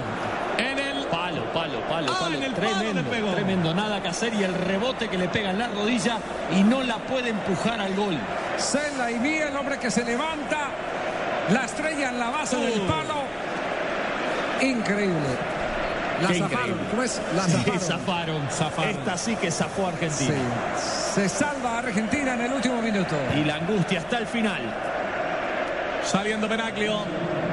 A: En el
C: Palo, palo, palo,
A: Ah,
C: palo.
A: en el palo
C: tremendo,
A: le pegó.
C: tremendo. Nada que hacer y el rebote que le pega en la rodilla y no la puede empujar al gol.
B: Cela y Mía, el hombre que se levanta. La estrella en la base del palo. Increíble. La
C: Qué
B: zafaron.
C: increíble.
B: ¿Cómo es? La
C: Sí,
B: zafaron.
C: zafaron. Esta sí que zafó a Argentina.
B: Sí. Se salva Argentina en el último minuto.
C: Y la angustia hasta el final.
A: Saliendo Benaglio.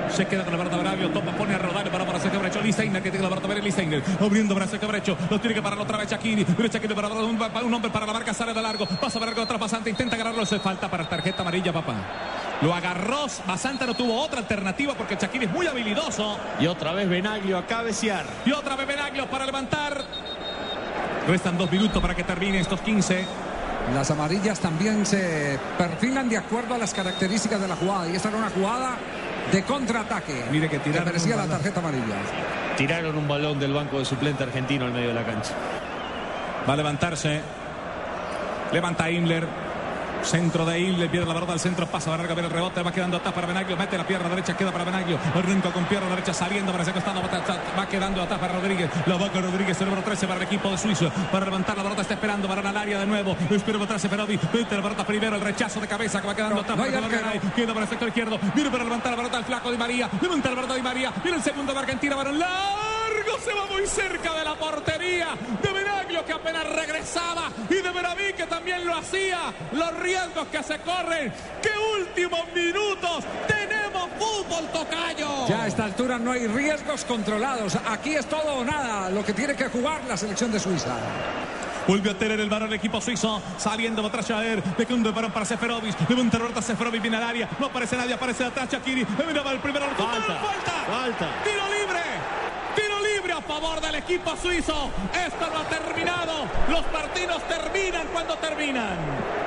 A: Se queda con la pelota Benaglio. Topa, pone a rodar para para Sergio Brecho. Listeiner que tiene la pelota Benaglio. Listeiner abriendo para Sergio Brecho. Lo tiene que parar otra vez Shakiri. Para un, un hombre para la marca. Sale de largo. Pasa para otra pasante. Intenta agarrarlo. Se falta para tarjeta amarilla, papá. Lo agarró. Basanta no tuvo otra alternativa porque Shakiri es muy habilidoso.
C: Y otra vez Benaglio a cabecear.
A: Y otra vez Benaglio para levantar. Restan dos minutos para que termine estos 15.
B: Las amarillas también se perfilan de acuerdo a las características de la jugada. Y esta era una jugada de contraataque.
A: Mire que tiraron
B: merecía
A: un
B: la
A: balón.
B: tarjeta amarilla.
C: Tiraron un balón del banco de suplente argentino al medio de la cancha.
A: Va a levantarse. Levanta Himmler. Centro de Himmler. Pierde la pelota al centro. Pasa a larga. Viene el rebote. Va quedando atrás para Benaglio. Mete la pierna derecha. Queda para Benaglio. Arranca con pierna derecha. Saliendo para ese costado. Va, va quedando atrás para Rodríguez. La va con Rodríguez. El número 13 para el equipo de Suizo. Para levantar la pelota. Está esperando. Para al área de nuevo. Espera atrás Seferovic. Mete la pelota primero. El rechazo de cabeza que va quedando atrás para
B: arquero.
A: Queda para el sector izquierdo. Viene para levantar la pelota al flaco Di María. Levanta la pelota Di María. Viene el segundo de Argentina. Varón largo. Se va muy cerca de la portería que apenas regresaba. Y de Veraví que también lo hacía. Los riesgos que se corren. ¡Qué últimos minutos! ¡Tenemos fútbol, Tocayo!
B: Ya a esta altura no hay riesgos controlados. Aquí es todo o nada lo que tiene que jugar la selección de Suiza.
A: Vuelve a tener el varón el equipo suizo. Saliendo va atrás Jaer. De un varón para Seferovic. Levanta Seferovic. Viene al área. No aparece nadie. Aparece atrás Shakiri. Mira el primero.
C: Falta.
A: Falta.
C: Falta.
A: Tiro libre. Favor del equipo suizo. Esto no ha terminado. Los partidos terminan cuando terminan.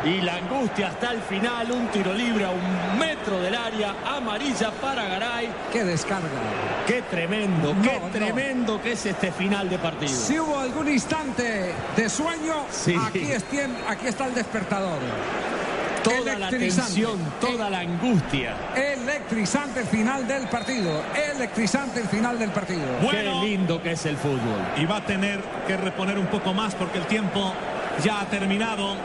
C: Y la angustia hasta el final. Un tiro libre a un metro del área. Amarilla para Garay.
B: Qué descarga.
C: Qué tremendo, qué
B: No, no.
C: tremendo que es este final de partido.
B: Si hubo algún instante de sueño,
C: Sí.
B: aquí, es tien- aquí está el despertador.
C: Toda la tensión, toda la angustia.
B: Electrizante el final del partido. Electrizante el final del partido.
A: Bueno.
C: Qué lindo que es el fútbol.
A: Y va a tener que reponer un poco más porque el tiempo ya ha terminado.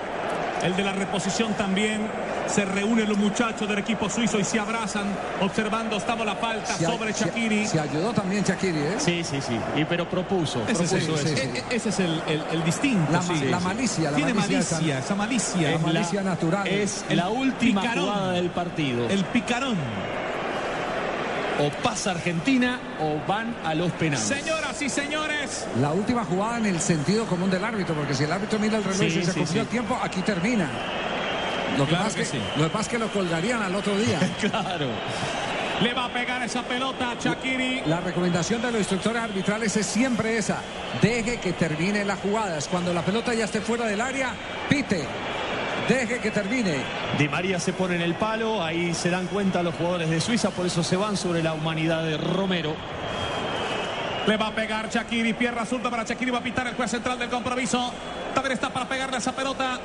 A: El de la reposición también. Se reúnen los muchachos del equipo suizo y se abrazan observando estaba la falta
B: Se
A: sobre Shakiri.
B: Se ayudó también Shakiri, ¿eh?
C: Sí, sí, sí. Y pero propuso,
A: Ese es,
C: propuso
A: el,
C: eso.
A: e- e- ese es el, el- el distinto.
B: La
A: sí.
B: la malicia, la
A: Tiene
B: malicia
A: malicia,
B: esa-
A: esa malicia.
B: la
C: Es
B: malicia natural.
C: Es
A: El
C: la última
A: picarón.
C: jugada del partido.
A: El picarón.
C: O pasa Argentina o van a los penales.
A: Señoras y señores.
B: La última jugada en el sentido común del árbitro, porque si el árbitro mira el reloj
C: Sí,
B: y se
C: sí,
B: cumplió
C: sí.
B: el tiempo, aquí termina. Lo que,
A: Claro
B: pasa
A: que
B: es que,
A: sí.
B: lo que pasa es que lo colgarían al otro día.
C: Claro.
A: Le va a pegar esa pelota a Shakiri.
B: La recomendación de los instructores arbitrales es siempre esa. Deje que termine las jugadas. Cuando la pelota ya esté fuera del área, pite. Deje que termine.
C: Di María se pone en el palo, ahí se dan cuenta los jugadores de Suiza, por eso se van sobre la humanidad de Romero.
A: Le va a pegar Shakiri. Pierna zurda para Shakiri. Va a pitar el juez central del compromiso. También está para pegarle esa pelota.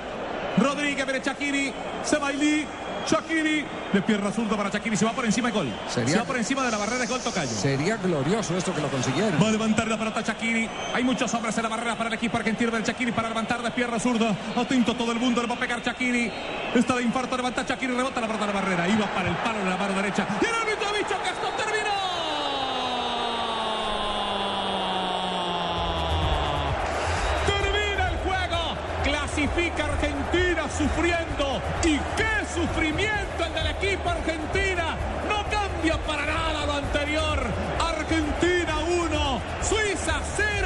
A: Rodríguez, viene Shakiri. Sebailí. Shakiri. De pierna zurda para Shakiri. Se va por encima de gol.
B: Sería-
A: Se va por encima de la barrera de gol Tocayo.
B: Sería glorioso esto que lo consiguieron.
A: Va a levantar la pelota Shakiri. Hay muchos hombres en la barrera para el equipo argentino del Shakiri para levantar de pierna zurda. Atento todo el mundo. Le va a pegar Shakiri. Está de infarto. Levanta Shakiri. Rebota la pelota de la barrera. Iba para el palo de la mano derecha. Y el árbitro ha dicho que esto terminó. Argentina sufriendo. Y qué sufrimiento el del equipo Argentina. No cambia para nada lo anterior. Argentina 1, Suiza 0.